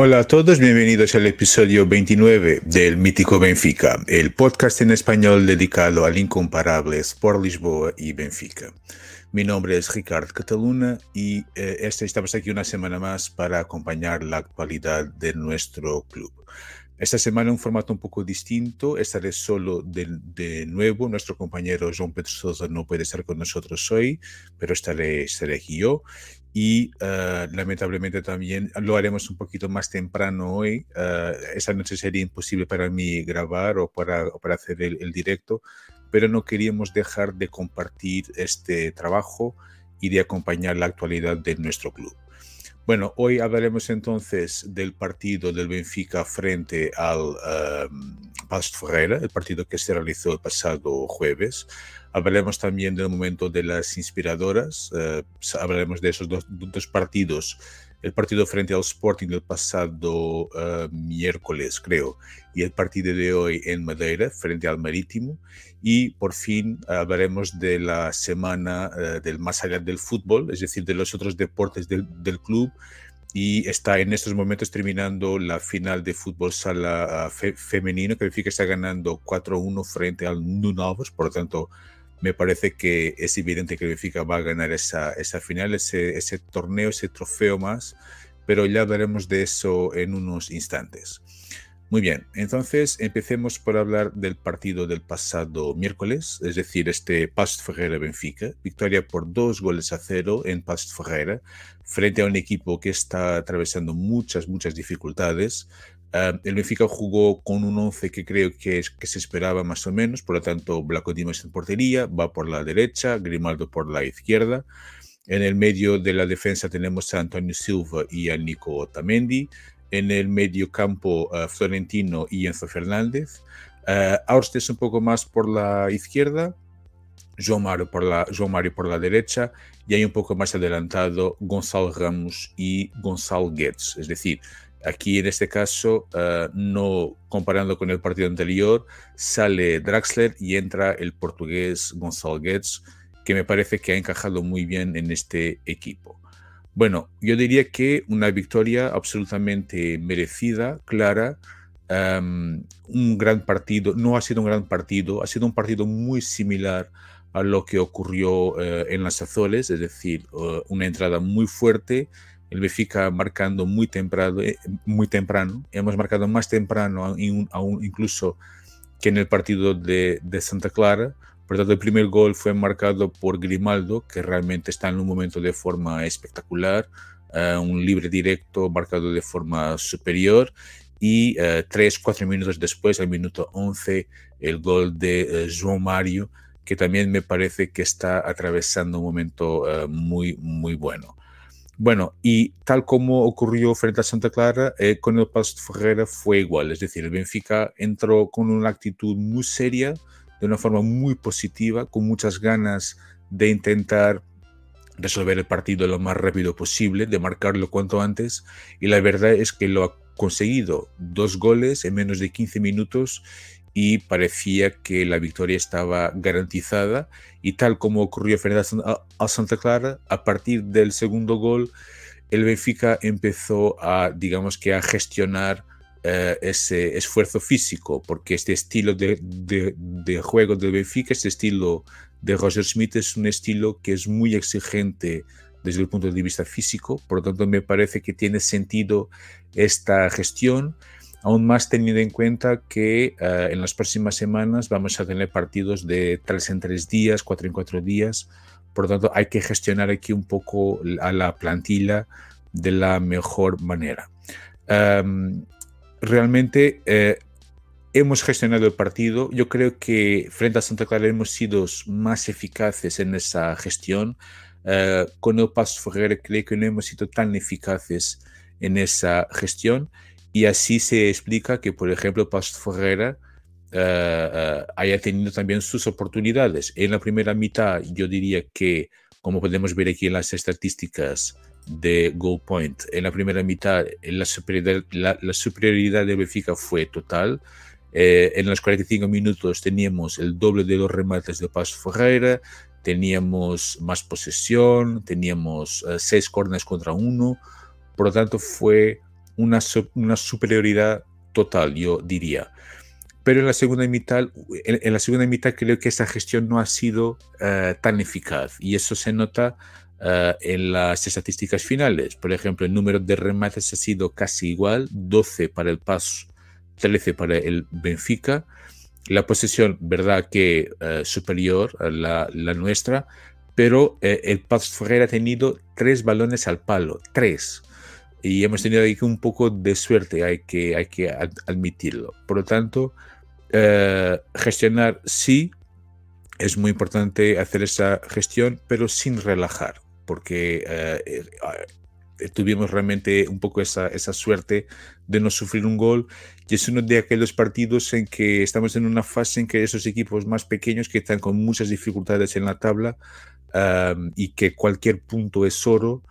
Hola a todos, bienvenidos al episodio 29 del Mítico Benfica, el podcast en español dedicado al incomparable Sport Lisboa y Benfica. Mi nombre es Ricardo Cataluna y eh, este, estamos aquí una semana más para acompañar la actualidad de nuestro club. Esta semana un formato un poco distinto, estaré solo de, nuevo, nuestro compañero João Pedro Sousa no puede estar con nosotros hoy, pero estaré, estaré aquí yo y uh, lamentablemente también lo haremos un poquito más temprano hoy. Uh, esa noche sería imposible para mí grabar o para, hacer el, directo, pero no queríamos dejar de compartir este trabajo y de acompañar la actualidad de nuestro club. Bueno, hoy hablaremos entonces del partido del Benfica frente al um, Ferreira, el partido que se realizó el pasado jueves. Hablaremos también del momento de las inspiradoras, uh, hablaremos de esos dos, dos, partidos, el partido frente al Sporting del pasado uh, miércoles, creo, y el partido de hoy en Madeira frente al Marítimo. Y por fin hablaremos de la semana uh, del más allá del fútbol, es decir, de los otros deportes del, del club, y está en estos momentos terminando la final de fútbol sala fe, femenino, que Benfica está ganando 4-1 frente al Nunovos, por lo tanto me parece que es evidente que Benfica va a ganar esa, esa final, ese, torneo, ese trofeo más, pero ya hablaremos de eso en unos instantes. Muy bien, entonces empecemos por hablar del partido del pasado miércoles, es decir, este Past Ferreira-Benfica, victoria por dos goles a cero en Past Ferreira, frente a un equipo que está atravesando muchas, muchas dificultades. Uh, el Benfica jugó con un 11 que creo que, es, que se esperaba más o menos, por lo tanto, Blanco Dimas en portería, va por la derecha, Grimaldo por la izquierda. En el medio de la defensa tenemos a Antonio Silva y a Nico Otamendi en el medio campo uh, Florentino y Enzo Fernández, uh, Austes un poco más por la izquierda, João Mario por la, João Mario por la derecha y hay un poco más adelantado Gonzalo Ramos y Gonzalo Guedes. Es decir, aquí en este caso, uh, no comparando con el partido anterior, sale Draxler y entra el portugués Gonzalo Guedes, que me parece que ha encajado muy bien en este equipo. Bueno, yo diría que una victoria absolutamente merecida, clara, um, un gran partido, no ha sido un gran partido, ha sido un partido muy similar a lo que ocurrió uh, en las Azores, es decir, uh, una entrada muy fuerte, el Benfica marcando muy temprano, eh, muy temprano, hemos marcado más temprano aún, aún incluso que en el partido de, de Santa Clara, por tanto, el primer gol fue marcado por Grimaldo, que realmente está en un momento de forma espectacular, uh, un libre directo marcado de forma superior y uh, tres, cuatro minutos después, al minuto 11, el gol de uh, João Mario, que también me parece que está atravesando un momento muy, muy bueno. Bueno, y tal como ocurrió frente a Santa Clara, eh, con el Pasto Ferreira fue igual, es decir, el Benfica entró con una actitud muy seria, de una forma muy positiva, con muchas ganas de intentar resolver el partido lo más rápido posible, de marcarlo cuanto antes, y la verdad es que lo ha conseguido, dos goles en menos de 15 minutos y parecía que la victoria estaba garantizada. Y tal como ocurrió frente a Santa Clara, a partir del segundo gol, el Benfica empezó a, digamos que a gestionar eh, ese esfuerzo físico, porque este estilo de, de, de, juego del Benfica, este estilo de Roger Smith es un estilo que es muy exigente desde el punto de vista físico, por lo tanto me parece que tiene sentido esta gestión, aún más teniendo en cuenta que uh, en las próximas semanas vamos a tener partidos de tres en tres días, cuatro en cuatro días, por lo tanto hay que gestionar aquí un poco a la plantilla de la mejor manera. Realmente eh, hemos gestionado el partido. Yo creo que frente a Santa Clara hemos sido más eficaces en esa gestión. Eh, con el Paso Ferreira creo que no hemos sido tan eficaces en esa gestión y así se explica que, por ejemplo, Paso Ferreira uh, haya tenido también sus oportunidades. En la primera mitad yo diría que, como podemos ver aquí en las estadísticas, de goal point. En la primera mitad la superioridad, la, superioridad de Benfica fue total. Eh, en los 45 minutos teníamos el doble de los remates de Paz Ferreira, teníamos más posesión, teníamos eh, seis corners contra uno. Por lo tanto, fue una, una superioridad total, yo diría pero en la segunda mitad, en, la segunda mitad creo que esa gestión no ha sido eh, tan eficaz y eso se nota eh, en las estadísticas finales. Por ejemplo, el número de remates ha sido casi igual, 12 para el PAS, 13 para el Benfica. La posesión, verdad que eh, superior a la, nuestra, pero el PAS Ferreira ha tenido tres balones al palo, tres y hemos tenido ahí un poco de suerte, hay que, hay que admitirlo. Por lo tanto, eh, gestionar sí, es muy importante hacer esa gestión, pero sin relajar, porque eh, eh, tuvimos realmente un poco esa, esa suerte de no sufrir un gol y es uno de aquellos partidos en que estamos en una fase en que esos equipos más pequeños que están con muchas dificultades en la tabla y que cualquier punto es oro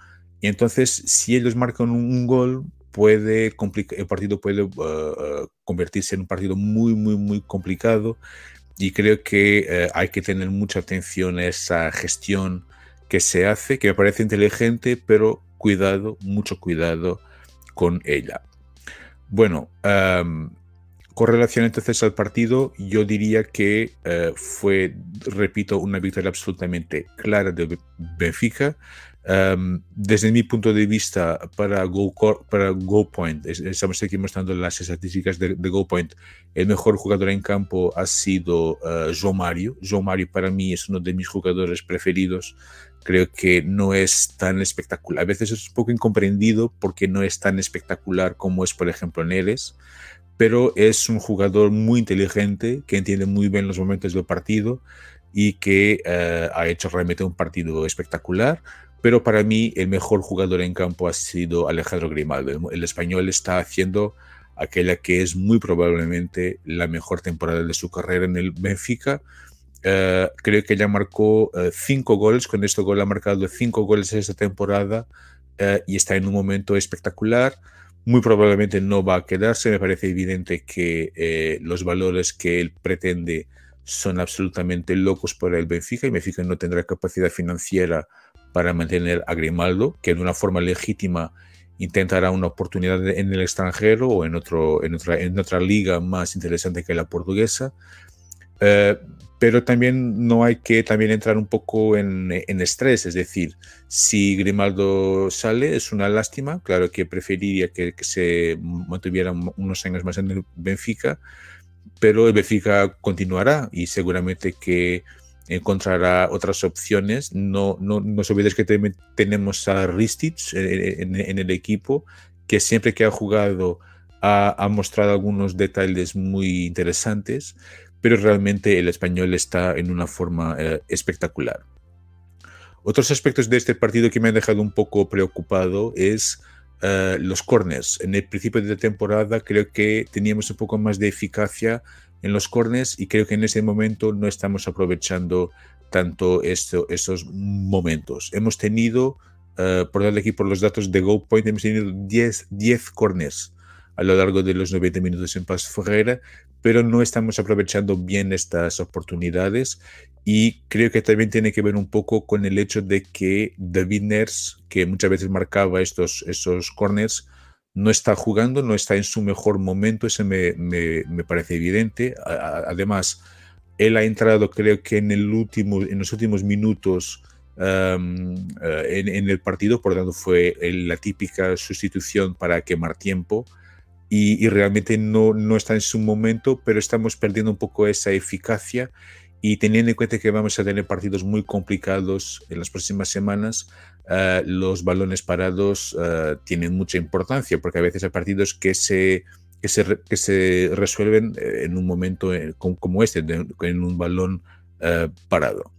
y entonces si ellos marcan un gol puede el partido puede uh, uh, convertirse en un partido muy, muy, muy complicado y creo que uh, hay que tener mucha atención a esa gestión que se hace, que me parece inteligente, pero cuidado, mucho cuidado con ella. Bueno, con relación entonces al partido, yo diría que fue, repito, una victoria absolutamente clara de Benfica desde mi punto de vista, para Go, para Go Point, estamos aquí mostrando las estadísticas de, Go Point, el mejor jugador en campo ha sido uh, João Mario. João Mario para mí es uno de mis jugadores preferidos. Creo que no es tan espectacular. A veces es un poco incomprendido porque no es tan espectacular como es, por ejemplo, Neres. Pero es un jugador muy inteligente que entiende muy bien los momentos del partido y que uh, ha hecho realmente un partido espectacular pero para mí el mejor jugador en campo ha sido Alejandro Grimaldo. El español está haciendo aquella que es muy probablemente la mejor temporada de su carrera en el Benfica. Eh, creo que ya marcó eh, cinco goles, con este gol ha marcado cinco goles esta temporada eh, y está en un momento espectacular. Muy probablemente no va a quedarse, me parece evidente que los valores que él pretende son absolutamente locos para el Benfica y Benfica no tendrá capacidad financiera para mantener a Grimaldo, que de una forma legítima intentará una oportunidad en el extranjero o en, otro, en, otra, en otra liga más interesante que la portuguesa. Eh, pero también no hay que también entrar un poco en, en, estrés, es decir, si Grimaldo sale es una lástima, claro que preferiría que, que se mantuviera unos años más en el Benfica, pero el Benfica continuará y seguramente que encontrará otras opciones. No, no, no os olvidéis que tenemos a Ristich en, el equipo, que siempre que ha jugado ha, mostrado algunos detalles muy interesantes, pero realmente el español está en una forma eh, espectacular. Otros aspectos de este partido que me han dejado un poco preocupado es eh, los corners. En el principio de la temporada creo que teníamos un poco más de eficacia en los corners y creo que en ese momento no estamos aprovechando tanto esto, esos momentos. Hemos tenido, uh, por darle aquí por los datos de Go Point, hemos tenido 10, 10 corners a lo largo de los 90 minutos en Paz Ferreira, pero no estamos aprovechando bien estas oportunidades y creo que también tiene que ver un poco con el hecho de que David Ners, que muchas veces marcaba estos, esos corners, no está jugando, no está en su mejor momento, eso me, parece evidente. además, él ha entrado creo que en, el último, en los últimos minutos eh, en, el partido, por lo tanto fue la típica sustitución para quemar tiempo y, realmente no, no está en su momento, pero estamos perdiendo un poco esa eficacia y teniendo en cuenta que vamos a tener partidos muy complicados en las próximas semanas, eh, los balones parados eh, tienen mucha importancia, porque a veces hay partidos que se, que se, que se resuelven eh, en un momento como este, en un balón parado.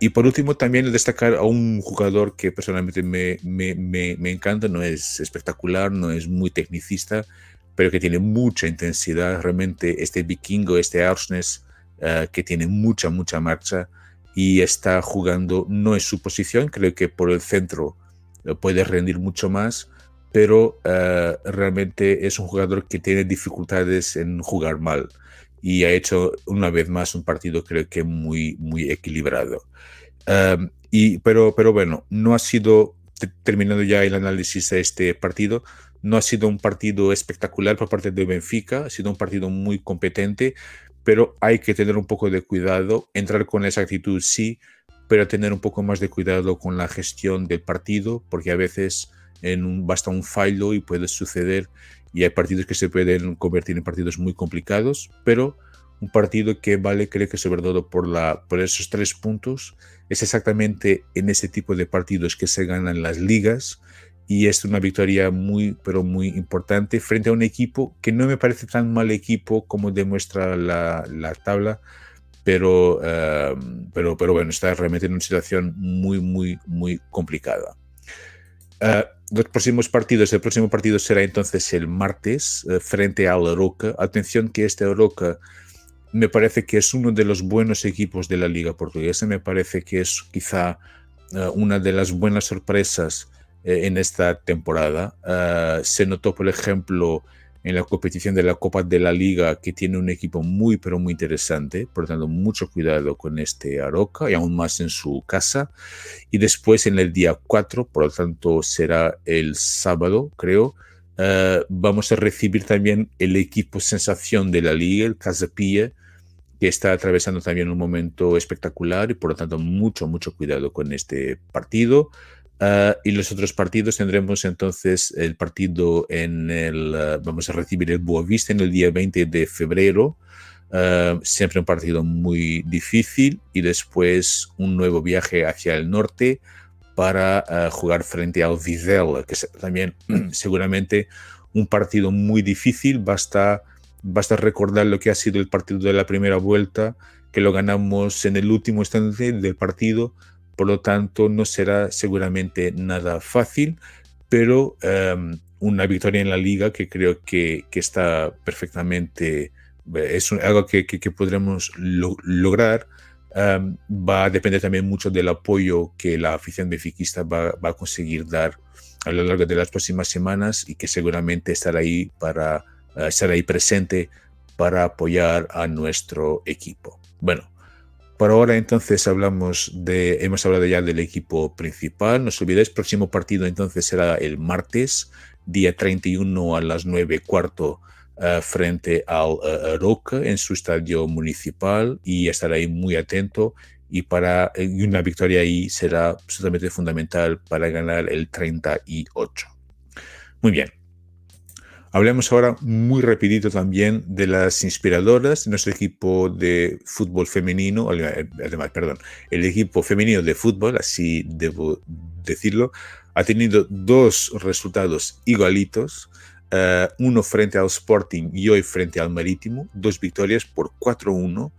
y por último, también destacar a un jugador que personalmente me, me, me, encanta, no es espectacular, no es muy tecnicista, pero que tiene mucha intensidad. Realmente este vikingo, este Arsnes, que tiene mucha, mucha marcha, y está jugando, no es su posición, creo que por el centro puede rendir mucho más, pero realmente es un jugador que tiene dificultades en jugar mal y ha hecho una vez más un partido creo que muy, muy equilibrado. y, pero, pero bueno, no ha sido, terminando ya el análisis de este partido, no ha sido un partido espectacular por parte de Benfica, ha sido un partido muy competente, pero hay que tener un poco de cuidado, entrar con esa actitud sí, pero tener un poco más de cuidado con la gestión del partido, porque a veces en un, basta un fallo y puede suceder y hay partidos que se pueden convertir en partidos muy complicados, pero un partido que vale, creo que sobre todo por, esos tres puntos, es exactamente en ese tipo de partidos que se ganan las ligas y es una victoria muy, pero muy importante frente a un equipo que no me parece tan mal equipo como demuestra la, la tabla, pero, eh, pero, pero bueno, está realmente en una situación muy, muy, muy complicada. Uh, los próximos partidos, el próximo partido será entonces el martes uh, frente al Roca. Atención que este Roca me parece que es uno de los buenos equipos de la liga portuguesa, me parece que es quizá uh, una de las buenas sorpresas en esta temporada. se notó, por ejemplo, en la competición de la Copa de la Liga, que tiene un equipo muy, pero muy interesante. Por lo tanto, mucho cuidado con este Aroca y aún más en su casa. Y después, en el día 4, por lo tanto, será el sábado, creo. Uh, vamos a recibir también el equipo sensación de la liga, el Casapilla, que está atravesando también un momento espectacular y por lo tanto mucho, mucho cuidado con este partido. Uh, y los otros partidos tendremos entonces el partido en el, uh, vamos a recibir el Boavista en el día 20 de febrero, uh, siempre un partido muy difícil. Y después un nuevo viaje hacia el norte para jugar frente al Vizela, que es también seguramente un partido muy difícil, basta, basta recordar lo que ha sido el partido de la primera vuelta, que lo ganamos en el último instante del partido por lo tanto no será seguramente nada fácil, pero em, una victoria en la liga que creo que, está perfectamente, es algo que, podremos lograr. Em, va a depender también mucho del apoyo que la afición benfiquista va, va, a conseguir dar a lo largo de las próximas semanas y que seguramente estará ahí para uh, estar ahí presente para apoyar a nuestro equipo. Bueno, por ahora entonces hablamos de, hemos hablado ya del equipo principal, no os olvidéis, próximo partido entonces será el martes, día 31 a las 9 cuarto uh, frente al uh, en su estadio municipal y estar ahí muy atento. Y para y una victoria ahí será absolutamente fundamental para ganar el 38. Muy bien, Hablemos ahora muy rapidito también de las inspiradoras de nuestro equipo de fútbol femenino, además, perdón, el equipo femenino de fútbol, así debo decirlo, ha tenido dos resultados igualitos, uh, uno frente al Sporting y hoy frente al Marítimo, dos victorias por 4-1. Uh,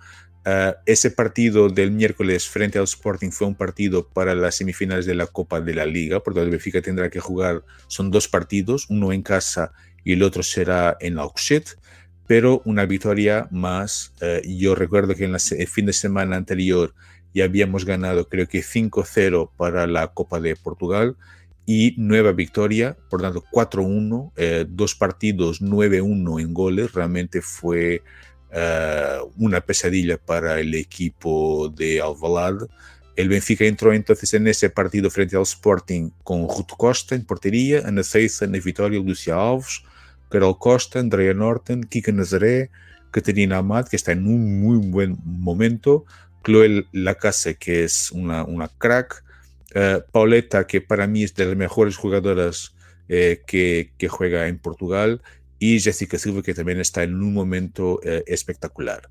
eh, ese partido del miércoles frente al Sporting fue un partido para las semifinales de la Copa de la Liga, porque el Benfica tendrá que jugar, son dos partidos, uno en casa y el otro será en Auxet, pero una victoria más. Eh, yo recuerdo que en el fin de semana anterior ya habíamos ganado creo que 5-0 para la Copa de Portugal y nueva victoria, por tanto 4-1, eh, dos partidos 9-1 en goles, realmente fue eh, una pesadilla para el equipo de Alvalade. El Benfica entró entonces en ese partido frente al Sporting con Ruto Costa en portería, Ana Ceiça na vitória, Lucia Alves, Carol Costa, Andrea Norton, Kika Nazaré, Caterina Amat, que está en un muy buen momento, Chloe Lacase, que es una, una crack, uh, Pauleta, que para mí es de las mejores jugadoras eh, que, que, juega en Portugal, y Jessica Silva, que también está en un momento eh, espectacular.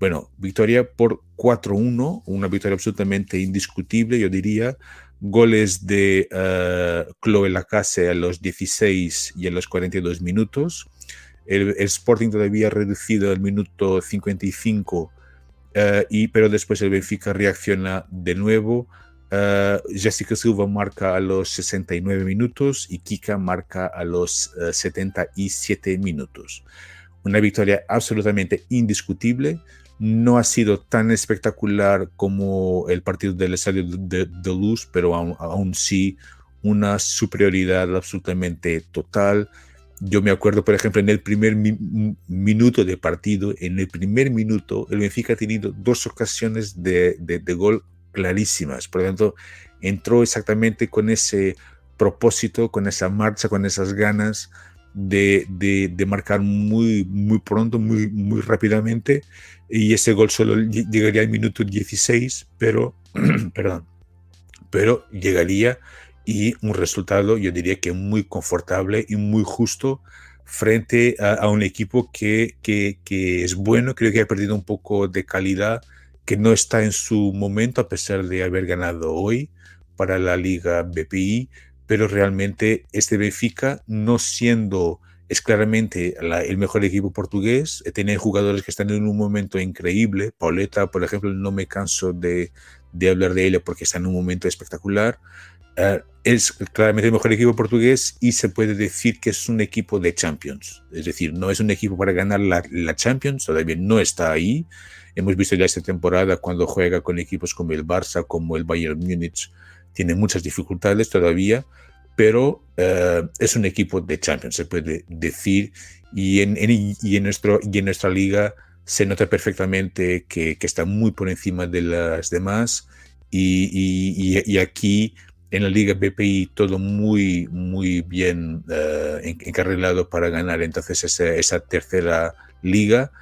Bueno, victoria por 4-1, una victoria absolutamente indiscutible, yo diría, goles de uh, Chloe Lacase a los 16 y a los 42 minutos. El, Sporting todavía reducido al minuto 55, uh, y, pero después el Benfica reacciona de nuevo. Uh, Jessica Silva marca a los 69 minutos y Kika marca a los 77 minutos. Una victoria absolutamente indiscutible no ha sido tan espectacular como el partido del Estadio de, Luz, pero aún, sí una superioridad absolutamente total. Yo me acuerdo, por ejemplo, en el primer minuto de partido, en el primer minuto, el Benfica ha tenido dos ocasiones de, de, gol clarísimas. Por lo tanto, entró exactamente con ese propósito, con esa marcha, con esas ganas de, de, marcar muy, muy pronto, muy, muy rápidamente. Y ese gol solo llegaría al minuto 16, pero, perdón, pero llegaría y un resultado, yo diría que muy confortable y muy justo frente a, un equipo que, que, que, es bueno, creo que ha perdido un poco de calidad, que no está en su momento a pesar de haber ganado hoy para la Liga BPI, pero realmente este Benfica, no siendo es claramente el mejor equipo portugués, eh, tiene jugadores que están en un momento increíble, Pauleta, por ejemplo, no me canso de, de hablar de ella porque está en un momento espectacular, uh, es claramente el mejor equipo portugués y se puede decir que es un equipo de Champions. Es decir, no es un equipo para ganar la, la, Champions, todavía no está ahí. Hemos visto ya esta temporada cuando juega con equipos como el Barça, como el Bayern Múnich, tiene muchas dificultades todavía, pero uh, es un equipo de Champions, se puede decir. Y en, en, y en, nuestro, y en nuestra liga se nota perfectamente que, que está muy por encima de las demás. Y, y, y aquí en la Liga BPI todo muy, muy bien uh, encarrilado para ganar entonces esa, esa, tercera liga.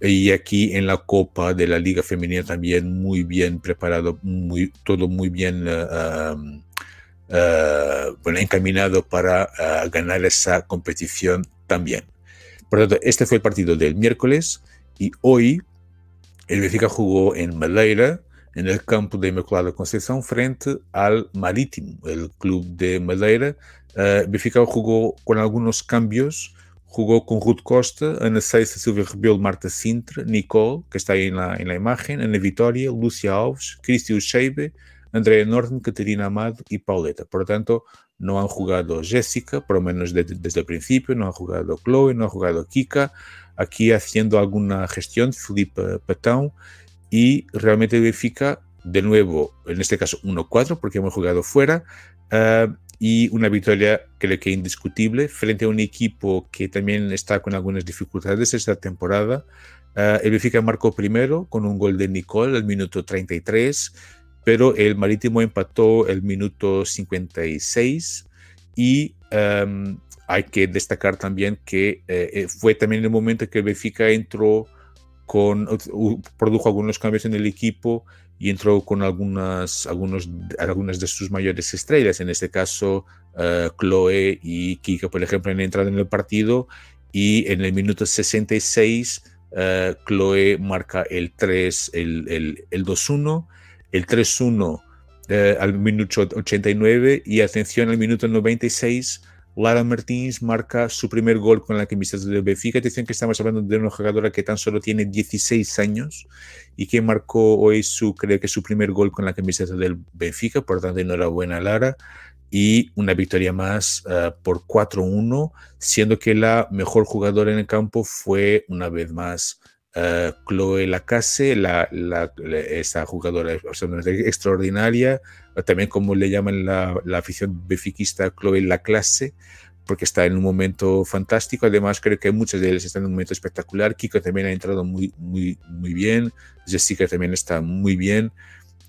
Y aquí en la Copa de la Liga Femenina también muy bien preparado, muy, todo muy bien uh, uh, bueno, encaminado para ganar esa competición también. Por lo tanto, este fue el partido del miércoles y hoy el Benfica jugó en Madeira en el campo de Inmaculada Conceição frente al Marítimo, el club de Madeira. Uh, Benfica jugó con algunos cambios, jugó con Ruth Costa, Ana Ceisa, Silvia Rebelo, Marta Sintra, Nicole, que está ahí en la, en la imagen, Ana Vitória, Lúcia Alves, Cristi Ucheibe, Andrea Norton, Catarina Amado y Pauleta. Por lo tanto, no han jugado Jessica, por lo menos de, desde el principio, no han jugado Chloe, no ha jugado Kika. Aquí haciendo alguna gestión, Felipe Patão y realmente Benfica, de nuevo, en este caso 1-4 porque hemos jugado fuera uh, y una victoria creo que indiscutible frente a un equipo que también está con algunas dificultades esta temporada. Uh, el Benfica marcó primero con un gol de Nicole al minuto 33, pero el Marítimo empató el minuto 56 y um, hay que destacar también que uh, fue también el momento que el Benfica entró con, produjo algunos cambios en el equipo y entró con algunas, algunos, algunas de sus mayores estrellas, en este caso uh, Chloe y Kika, por ejemplo, han entrado en el partido. Y en el minuto 66 uh, Chloe marca el 3, el, el, el 2-1, el 3-1 uh, al minuto 89 y atención al minuto 96 Lara Martins marca su primer gol con la camiseta del Benfica. Dicen que estamos hablando de una jugadora que tan solo tiene 16 años y que marcó hoy su, creo que su primer gol con la camiseta del Benfica. Por tanto, enhorabuena Lara. Y una victoria más uh, por 4-1, siendo que la mejor jugadora en el campo fue una vez más uh, Chloe Lacasse, la, la, la, esa jugadora extraordinaria, también como le llaman la, afición befiquista Chloe la clase, porque está en un momento fantástico. Además, creo que muchas de ellas están en un momento espectacular. Kiko también ha entrado muy, muy, muy bien. Jessica también está muy bien.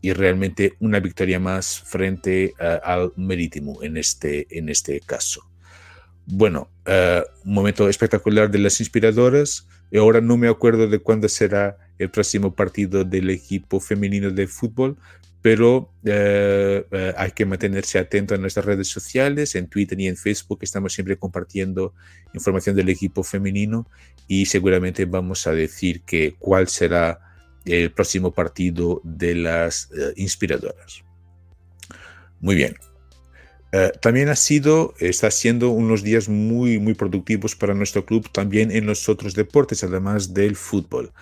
Y realmente una victoria más frente al Marítimo en este, en este caso. Bueno, uh, un momento espectacular de las inspiradoras. Y ahora no me acuerdo de cuándo será el próximo partido del equipo femenino de fútbol, pero eh, eh, hay que mantenerse atento a nuestras redes sociales, en Twitter y en Facebook estamos siempre compartiendo información del equipo femenino y seguramente vamos a decir que cuál será el próximo partido de las eh, inspiradoras. Muy bien. Uh, también ha sido, está siendo unos días muy, muy productivos para nuestro club también en los otros deportes, además del fútbol.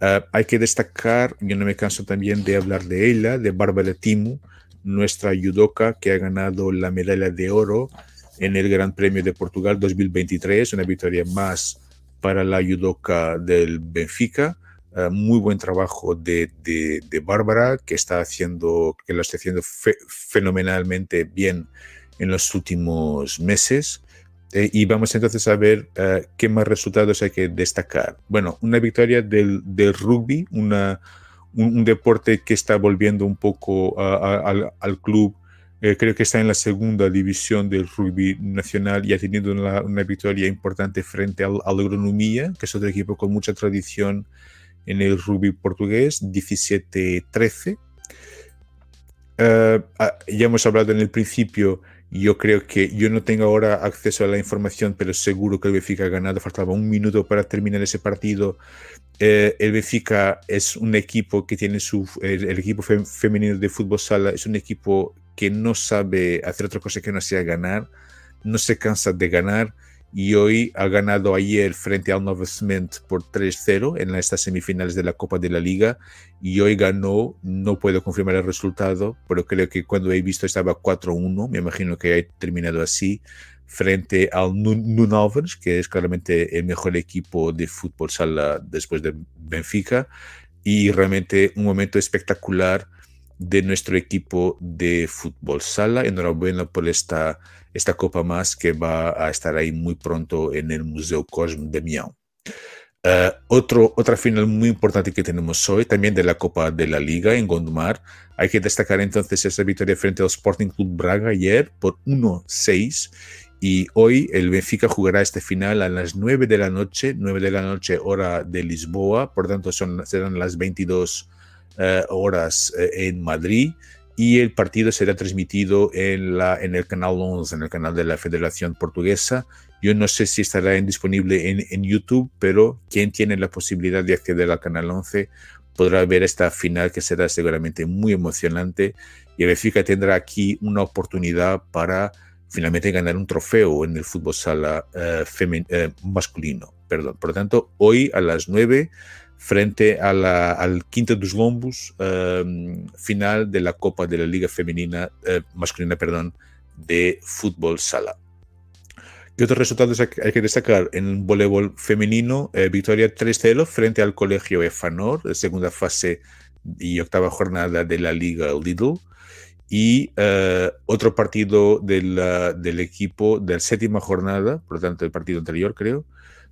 Uh, hay que destacar, yo no me canso también de hablar de ella, de Bárbara Timu, nuestra judoka que ha ganado la medalla de oro en el Gran Premio de Portugal 2023, una victoria más para la judoka del Benfica. Uh, muy buen trabajo de, de, de, Bárbara, que está haciendo, que lo está haciendo fe, fenomenalmente bien en los últimos meses. Eh, y vamos entonces a ver eh, qué más resultados hay que destacar. Bueno, una victoria del, del rugby, una, un, deporte que está volviendo un poco al, al, club. Eh, creo que está en la segunda división del rugby nacional y ha tenido una, una victoria importante frente al, al Agronomía, que es otro equipo con mucha tradición en el rugby portugués, 17-13. Ah, ya hemos hablado en el principio yo creo que yo no tengo ahora acceso a la información, pero seguro que el Benfica ha ganado. Faltaba un minuto para terminar ese partido. Eh, el Benfica es un equipo que tiene su. El, equipo femenino de fútbol sala es un equipo que no sabe hacer otra cosa que no sea ganar. No se cansa de ganar y hoy ha ganado ayer frente al Nova Cement por 3-0 en estas semifinales de la Copa de la Liga y hoy ganó, no puedo confirmar el resultado, pero creo que cuando he visto estaba 4-1, me imagino que ha terminado así, frente al Nunovens, que es claramente el mejor equipo de fútbol sala después de Benfica, y realmente un momento espectacular de nuestro equipo de fútbol sala. Enhorabuena por esta esta copa más que va a estar ahí muy pronto en el Museo Cosme de Mião. Uh, otro, otra final muy importante que tenemos hoy, también de la Copa de la Liga en Gondomar. Hay que destacar entonces esa victoria frente al Sporting Club Braga ayer por 1-6. Y hoy el Benfica jugará este final a las 9 de la noche, 9 de la noche hora de Lisboa, por tanto son, serán las 22 uh, eh, horas uh, en Madrid y el partido será transmitido en, la, en el canal 11, en el canal de la Federación Portuguesa. Yo no sé si estará disponible en, en, YouTube, pero quien tiene la posibilidad de acceder al canal 11 podrá ver esta final que será seguramente muy emocionante y el Benfica tendrá aquí una oportunidad para finalmente ganar un trofeo en el fútbol sala uh, uh, masculino. Perdón. Por lo tanto, hoy a las 9 frente a la, al Quinta dos Lombos, um, final de la Copa de la Liga Femenina, uh, masculina, perdón, de fútbol sala. ¿Qué otros resultados hay, que destacar? En voleibol femenino, eh, victoria 3-0 frente al Colegio EFANOR, segunda fase y octava jornada de la Liga Lidl. Y otro partido del equipo de la séptima jornada, por lo tanto, el partido anterior, creo,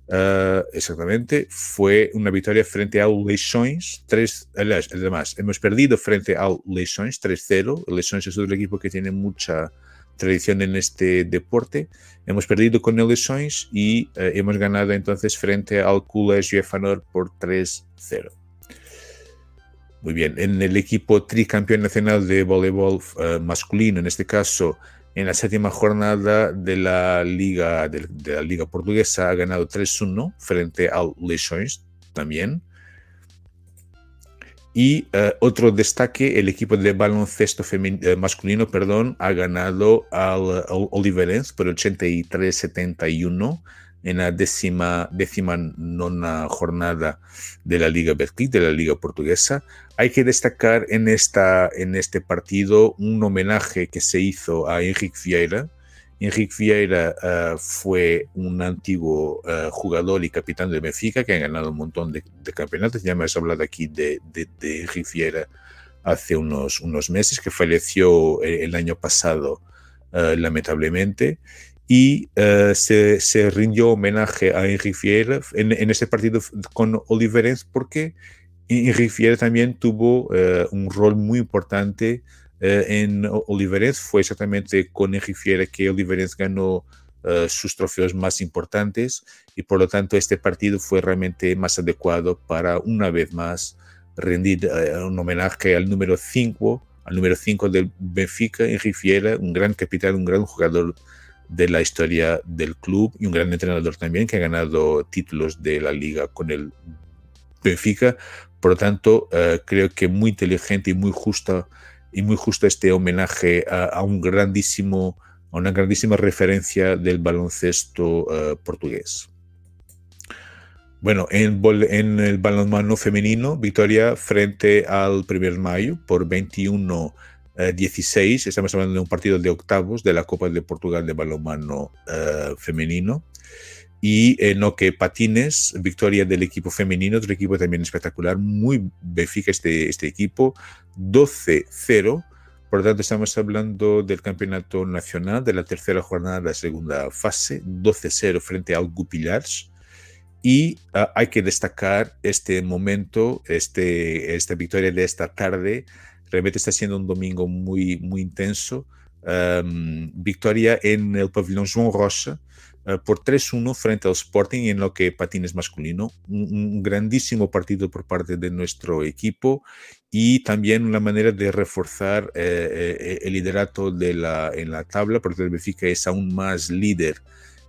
Uh, exactamente, fue una victoria frente al Leixões 3, además, hemos perdido frente al Leixões 3-0, el Leixões es otro equipo que tiene mucha tradición en este deporte, hemos perdido con el Leixões y uh, hemos ganado entonces frente al Colégio Efanor por 3-0. Muy bien, en el equipo tricampeón nacional de voleibol uh, masculino, en este caso, en la séptima jornada de la Liga, de, de la Liga Portuguesa ha ganado 3-1 frente al Leixões también. Y uh, otro destaque, el equipo de baloncesto uh, masculino perdón, ha ganado al, al por 83-71 en la décima, décima nona jornada de la Liga Betclic, de la Liga Portuguesa. Hay que destacar en, esta, en este partido un homenaje que se hizo a Enrique Vieira. Enrique Vieira uh, fue un antiguo uh, jugador y capitán de Benfica que ha ganado un montón de, campeonatos. Ya me has hablado aquí de, de, Enrique Vieira hace unos, unos meses, que falleció el, el año pasado uh, lamentablemente y uh, se, se, rindió homenaje a Henri Vieira en, en ese partido con Oliverens porque Henri Vieira también tuvo uh, un rol muy importante uh, en Oliverens. Fue exactamente con Henri Vieira que Oliverens ganó sus trofeos más importantes y por lo tanto este partido fue realmente más adecuado para una vez más rendir un homenaje al número 5, al número 5 del Benfica, Henri Vieira, un gran capitán, un gran jugador de la historia del club y un gran entrenador también que ha ganado títulos de la liga con el Benfica. Por lo tanto, uh, creo que muy inteligente y muy justo y muy justo este homenaje a, un grandísimo, a una grandísima referencia del baloncesto uh, portugués. Bueno, en, el balonmano femenino, victoria frente al 1 de mayo por 21 16, eh, estamos hablando de un partido de octavos de la Copa de Portugal de balonmano uh, femenino. Y en lo que patines, victoria del equipo femenino, otro equipo también espectacular, muy Benfica este, este equipo, 12-0 Por lo tanto, estamos hablando del campeonato nacional de la tercera jornada de la segunda fase, 12-0 frente al Gupillars. Y uh, hay que destacar este momento, este, esta victoria de esta tarde. Realmente está siendo un domingo muy, muy intenso. Um, victoria en el pabellón João Rocha, uh, por 3-1 frente al Sporting en lo que patines masculino. Un, grandísimo partido por parte de nuestro equipo y también una manera de reforzar eh, eh, el liderato de la, en la tabla, porque el Benfica es aún más líder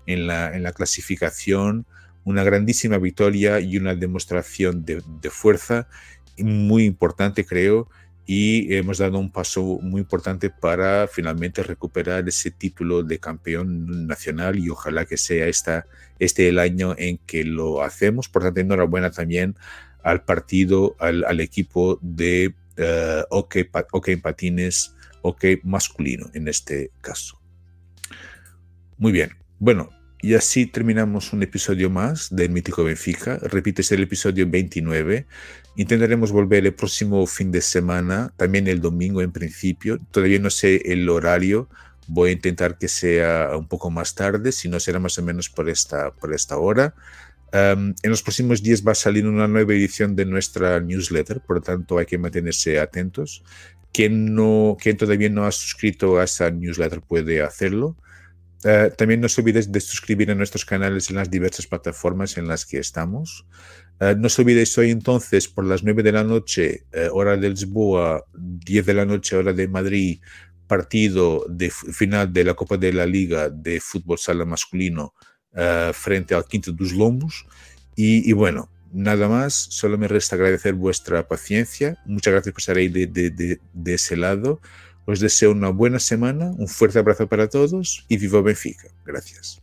en la, en la clasificación. Una grandísima victoria y una demostración de, de fuerza muy importante, creo y hemos dado un paso muy importante para finalmente recuperar ese título de campeón nacional y ojalá que sea esta, este el año en que lo hacemos. Por tanto, enhorabuena también al partido, al, equipo de uh, hockey en patines, hockey masculino en este caso. Muy bien, bueno, y así terminamos un episodio más del Mítico Benfica. Repite, es el episodio 29. Intentaremos volver el próximo fin de semana, también el domingo en principio. Todavía no sé el horario. Voy a intentar que sea un poco más tarde, si no será más o menos por esta, por esta hora. Um, en los próximos días va a salir una nueva edición de nuestra newsletter, por lo tanto hay que mantenerse atentos. Quien, no, quien todavía no ha suscrito a esa newsletter puede hacerlo. Uh, también no se olvides de suscribir a nuestros canales en las diversas plataformas en las que estamos. Uh, no se olvidéis hoy entonces por las 9 de la noche, uh, hora de Lisboa, 10 de la noche, hora de Madrid, partido de final de la Copa de la Liga de fútbol sala masculino frente al Quinto dos Lombos. Y, y, bueno, nada más, solo me resta agradecer vuestra paciencia. Muchas gracias por estar ahí de ese lado. Os deseo una buena semana, un fuerte abrazo para todos y viva Benfica. Gracias.